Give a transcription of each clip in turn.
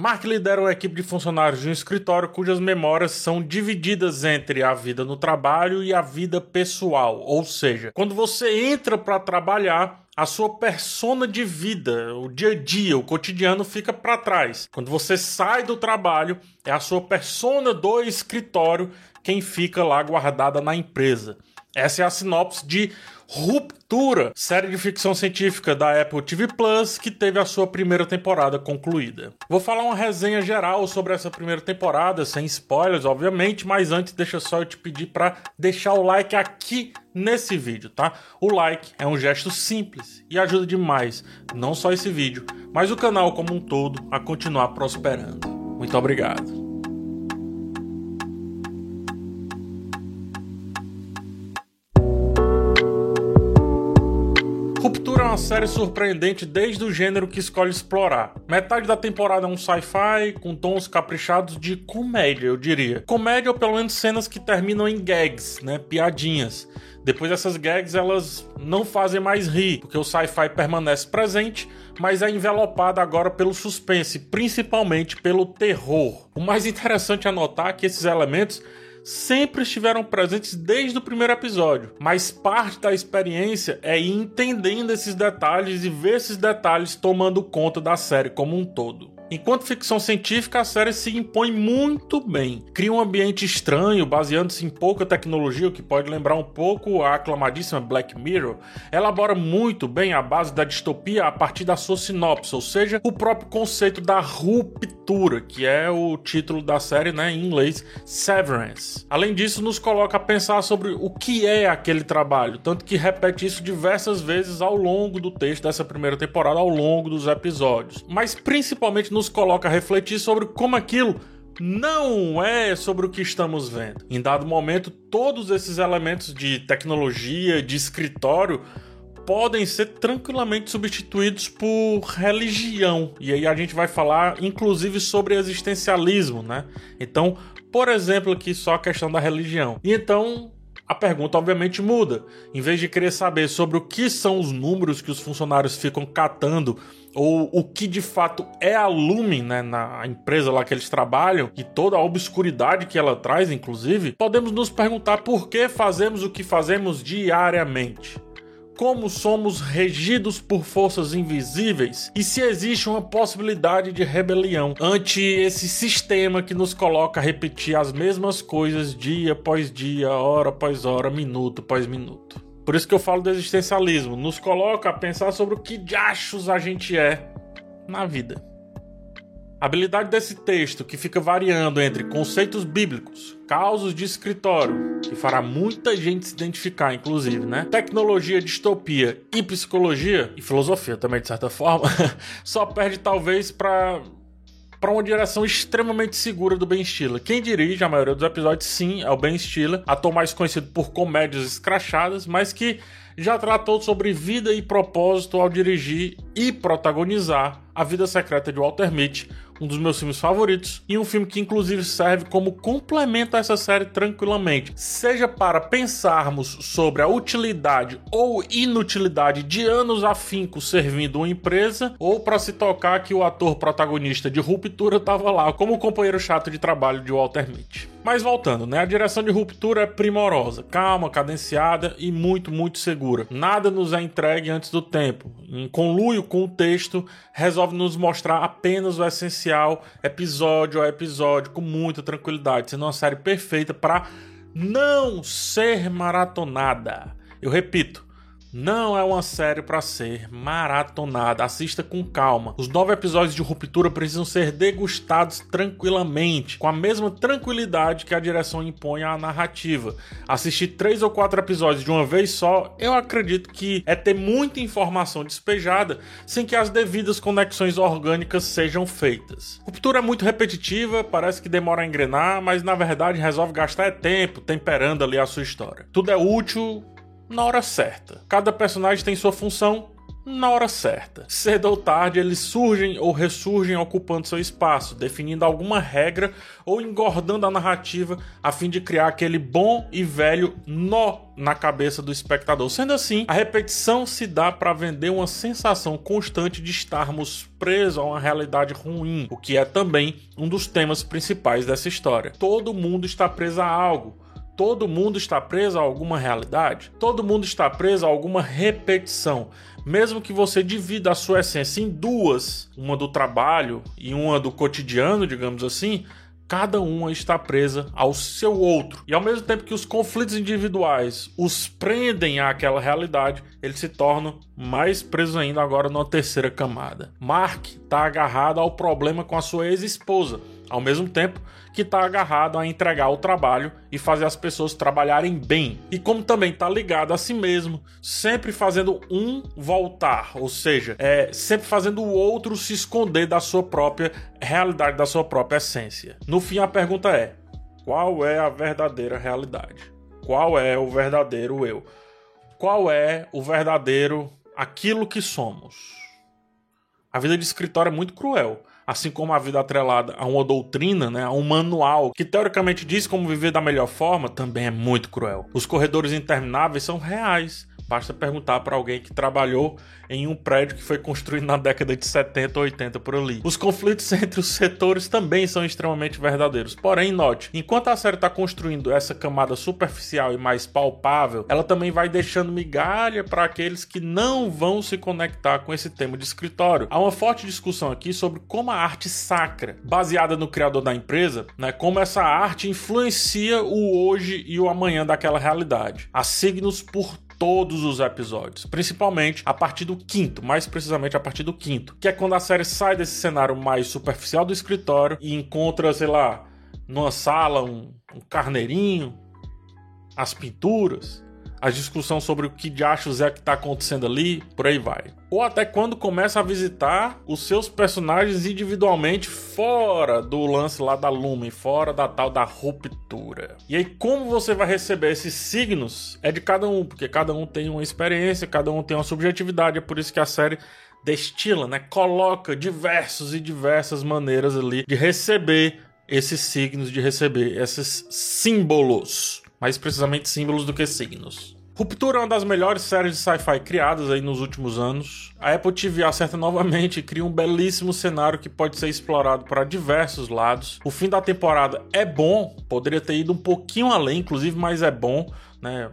Mark lidera uma equipe de funcionários de um escritório cujas memórias são divididas entre a vida no trabalho e a vida pessoal. Ou seja, quando você entra para trabalhar, a sua persona de vida, o dia a dia, o cotidiano fica para trás. Quando você sai do trabalho, é a sua persona do escritório quem fica lá guardada na empresa. Essa é a sinopse de Ruptura, série de ficção científica da Apple TV Plus que teve a sua primeira temporada concluída. Vou falar uma resenha geral sobre essa primeira temporada, sem spoilers, obviamente, mas antes deixa só eu te pedir para deixar o like aqui nesse vídeo, tá? O like é um gesto simples e ajuda demais, não só esse vídeo, mas o canal como um todo a continuar prosperando. Muito obrigado. Uma série surpreendente desde o gênero que escolhe explorar. Metade da temporada é um sci-fi com tons caprichados de comédia, eu diria. Comédia ou pelo menos cenas que terminam em gags, né, piadinhas. Depois dessas gags elas não fazem mais rir, porque o sci-fi permanece presente, mas é envelopado agora pelo suspense, principalmente pelo terror. O mais interessante é notar que esses elementos sempre estiveram presentes desde o primeiro episódio, mas parte da experiência é ir entendendo esses detalhes e ver esses detalhes tomando conta da série como um todo. Enquanto ficção científica, a série se impõe muito bem. Cria um ambiente estranho, baseando-se em pouca tecnologia, o que pode lembrar um pouco a aclamadíssima Black Mirror. Elabora muito bem a base da distopia a partir da sua sinopse, ou seja, o próprio conceito da ruptura, que é o título da série né, em inglês, Severance. Além disso, nos coloca a pensar sobre o que é aquele trabalho, tanto que repete isso diversas vezes ao longo do texto dessa primeira temporada, ao longo dos episódios. Mas principalmente nos coloca a refletir sobre como aquilo não é sobre o que estamos vendo. Em dado momento, todos esses elementos de tecnologia, de escritório, podem ser tranquilamente substituídos por religião. E aí a gente vai falar inclusive sobre existencialismo, né? Então, por exemplo, aqui só a questão da religião. E então a pergunta obviamente muda. Em vez de querer saber sobre o que são os números que os funcionários ficam catando ou o que de fato é a Lumen, né, na empresa lá que eles trabalham, e toda a obscuridade que ela traz, inclusive, podemos nos perguntar por que fazemos o que fazemos diariamente como somos regidos por forças invisíveis e se existe uma possibilidade de rebelião ante esse sistema que nos coloca a repetir as mesmas coisas dia após dia, hora após hora, minuto após minuto. Por isso que eu falo do existencialismo, nos coloca a pensar sobre o que diachos a gente é na vida. A habilidade desse texto, que fica variando entre conceitos bíblicos, causos de escritório, que fará muita gente se identificar, inclusive, né? Tecnologia, distopia e psicologia, e filosofia também, de certa forma, só perde talvez para para uma direção extremamente segura do Ben Stiller. Quem dirige a maioria dos episódios, sim, é o Ben Stiller, ator mais conhecido por comédias escrachadas, mas que já tratou sobre vida e propósito ao dirigir e protagonizar A Vida Secreta de Walter Mitty, um dos meus filmes favoritos, e um filme que inclusive serve como complemento a essa série tranquilamente, seja para pensarmos sobre a utilidade ou inutilidade de anos afinco servindo uma empresa, ou para se tocar que o ator protagonista de Ruptura estava lá como companheiro chato de trabalho de Walter Mitty. Mas voltando, né? A direção de Ruptura é primorosa, calma, cadenciada e muito, muito segura. Nada nos é entregue antes do tempo. Em conluio com o texto, resolve nos mostrar apenas o essencial, episódio a episódio, com muita tranquilidade, sendo uma série perfeita para não ser maratonada. Eu repito, não é uma série para ser maratonada. Assista com calma. Os nove episódios de Ruptura precisam ser degustados tranquilamente, com a mesma tranquilidade que a direção impõe à narrativa. Assistir três ou quatro episódios de uma vez só, eu acredito que é ter muita informação despejada sem que as devidas conexões orgânicas sejam feitas. Ruptura é muito repetitiva, parece que demora a engrenar, mas na verdade resolve gastar tempo temperando ali a sua história. Tudo é útil, na hora certa. Cada personagem tem sua função na hora certa. Cedo ou tarde, eles surgem ou ressurgem ocupando seu espaço, definindo alguma regra ou engordando a narrativa a fim de criar aquele bom e velho nó na cabeça do espectador. Sendo assim, a repetição se dá para vender uma sensação constante de estarmos presos a uma realidade ruim, o que é também um dos temas principais dessa história. Todo mundo está preso a algo todo mundo está preso a alguma realidade, todo mundo está preso a alguma repetição. Mesmo que você divida a sua essência em duas, uma do trabalho e uma do cotidiano, digamos assim, cada uma está presa ao seu outro. E ao mesmo tempo que os conflitos individuais os prendem àquela realidade, eles se tornam mais presos ainda agora numa terceira camada. Mark está agarrado ao problema com a sua ex-esposa ao mesmo tempo que está agarrado a entregar o trabalho e fazer as pessoas trabalharem bem. E como também está ligado a si mesmo, sempre fazendo um voltar, ou seja, é sempre fazendo o outro se esconder da sua própria realidade, da sua própria essência. No fim, a pergunta é: qual é a verdadeira realidade? Qual é o verdadeiro eu? Qual é o verdadeiro aquilo que somos? A vida de escritório é muito cruel assim como a vida atrelada a uma doutrina, né, a um manual que teoricamente diz como viver da melhor forma, também é muito cruel. Os corredores intermináveis são reais. Basta perguntar para alguém que trabalhou em um prédio que foi construído na década de 70 ou 80 por ali. Os conflitos entre os setores também são extremamente verdadeiros. Porém, note, enquanto a série está construindo essa camada superficial e mais palpável, ela também vai deixando migalha para aqueles que não vão se conectar com esse tema de escritório. Há uma forte discussão aqui sobre como a arte sacra, baseada no criador da empresa, né, como essa arte influencia o hoje e o amanhã daquela realidade. Há signos por todos os episódios, principalmente a partir do quinto, mais precisamente a partir do quinto, que é quando a série sai desse cenário mais superficial do escritório e encontra, sei lá, numa sala um, um carneirinho, as pinturas, a discussão sobre o que de achos é que está acontecendo ali, por aí vai. Ou até quando começa a visitar os seus personagens individualmente fora do lance lá da Lumen, fora da tal da ruptura. E aí como você vai receber esses signos é de cada um, porque cada um tem uma experiência, cada um tem uma subjetividade, é por isso que a série destila, né, coloca diversos e diversas maneiras ali de receber esses signos, de receber esses símbolos mais precisamente símbolos do que signos. Ruptura é uma das melhores séries de sci-fi criadas aí nos últimos anos. A Apple TV acerta novamente e cria um belíssimo cenário que pode ser explorado para diversos lados. O fim da temporada é bom, poderia ter ido um pouquinho além, inclusive, mas é bom, né?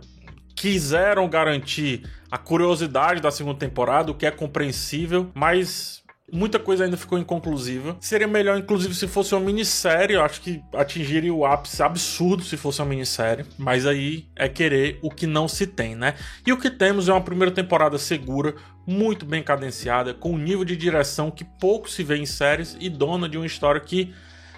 Quiseram garantir a curiosidade da segunda temporada, o que é compreensível, mas Muita coisa ainda ficou inconclusiva. Seria melhor, inclusive, se fosse uma minissérie. Eu acho que atingiria o ápice absurdo se fosse uma minissérie. Mas aí é querer o que não se tem, né? E o que temos é uma primeira temporada segura, muito bem cadenciada, com um nível de direção que pouco se vê em séries e dona de uma história que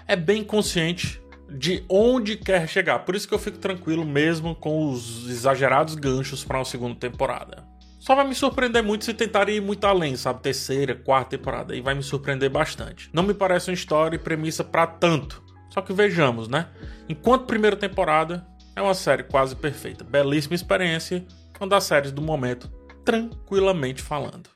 é bem consciente de onde quer chegar. Por isso que eu fico tranquilo mesmo com os exagerados ganchos para uma segunda temporada. Só vai me surpreender muito se tentarem ir muito além, sabe? Terceira, quarta temporada. E vai me surpreender bastante. Não me parece uma história e premissa para tanto. Só que vejamos, né? Enquanto primeira temporada é uma série quase perfeita. Belíssima experiência. Uma das séries do momento, tranquilamente falando.